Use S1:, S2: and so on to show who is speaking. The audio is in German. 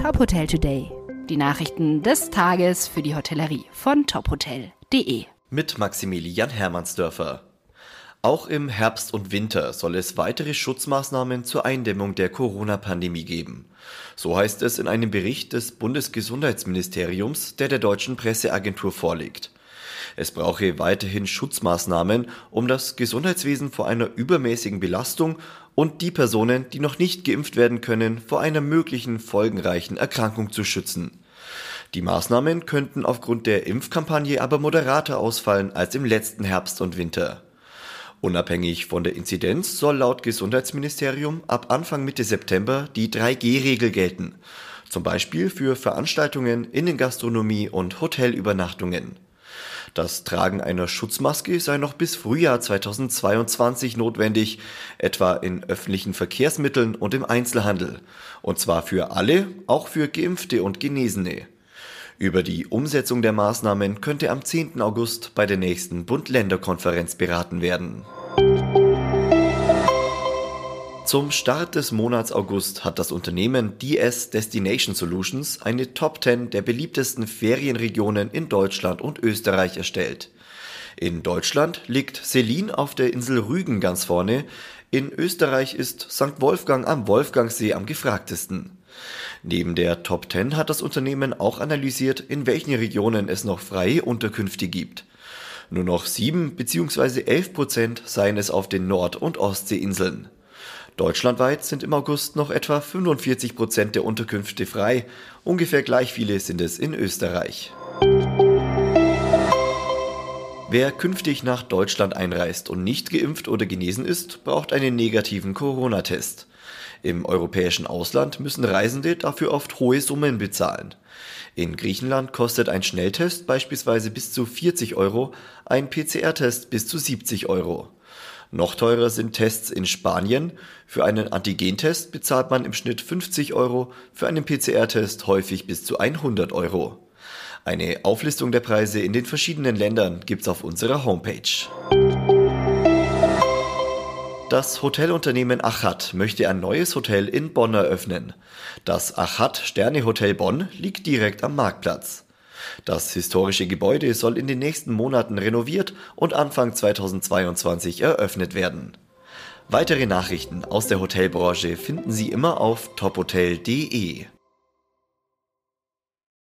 S1: Top Hotel Today. Die Nachrichten des Tages für die Hotellerie von tophotel.de.
S2: Mit Maximilian Hermannsdörfer. Auch im Herbst und Winter soll es weitere Schutzmaßnahmen zur Eindämmung der Corona-Pandemie geben. So heißt es in einem Bericht des Bundesgesundheitsministeriums, der der deutschen Presseagentur vorliegt. Es brauche weiterhin Schutzmaßnahmen, um das Gesundheitswesen vor einer übermäßigen Belastung und die Personen, die noch nicht geimpft werden können, vor einer möglichen folgenreichen Erkrankung zu schützen. Die Maßnahmen könnten aufgrund der Impfkampagne aber moderater ausfallen als im letzten Herbst und Winter. Unabhängig von der Inzidenz soll laut Gesundheitsministerium ab Anfang Mitte September die 3G-Regel gelten, zum Beispiel für Veranstaltungen, Innengastronomie und Hotelübernachtungen. Das Tragen einer Schutzmaske sei noch bis Frühjahr 2022 notwendig, etwa in öffentlichen Verkehrsmitteln und im Einzelhandel. Und zwar für alle, auch für Geimpfte und Genesene. Über die Umsetzung der Maßnahmen könnte am 10. August bei der nächsten Bund-Länder-Konferenz beraten werden. Zum Start des Monats August hat das Unternehmen DS Destination Solutions eine Top 10 der beliebtesten Ferienregionen in Deutschland und Österreich erstellt. In Deutschland liegt Selin auf der Insel Rügen ganz vorne, in Österreich ist St. Wolfgang am Wolfgangsee am gefragtesten. Neben der Top 10 hat das Unternehmen auch analysiert, in welchen Regionen es noch freie Unterkünfte gibt. Nur noch 7 bzw. 11 Prozent seien es auf den Nord- und Ostseeinseln. Deutschlandweit sind im August noch etwa 45 Prozent der Unterkünfte frei, ungefähr gleich viele sind es in Österreich. Wer künftig nach Deutschland einreist und nicht geimpft oder genesen ist, braucht einen negativen Corona-Test. Im europäischen Ausland müssen Reisende dafür oft hohe Summen bezahlen. In Griechenland kostet ein Schnelltest beispielsweise bis zu 40 Euro, ein PCR-Test bis zu 70 Euro. Noch teurer sind Tests in Spanien. Für einen Antigentest bezahlt man im Schnitt 50 Euro, für einen PCR-Test häufig bis zu 100 Euro. Eine Auflistung der Preise in den verschiedenen Ländern gibt's auf unserer Homepage. Das Hotelunternehmen Achat möchte ein neues Hotel in Bonn eröffnen. Das Achat Sterne Hotel Bonn liegt direkt am Marktplatz. Das historische Gebäude soll in den nächsten Monaten renoviert und Anfang 2022 eröffnet werden. Weitere Nachrichten aus der Hotelbranche finden Sie immer auf tophotel.de.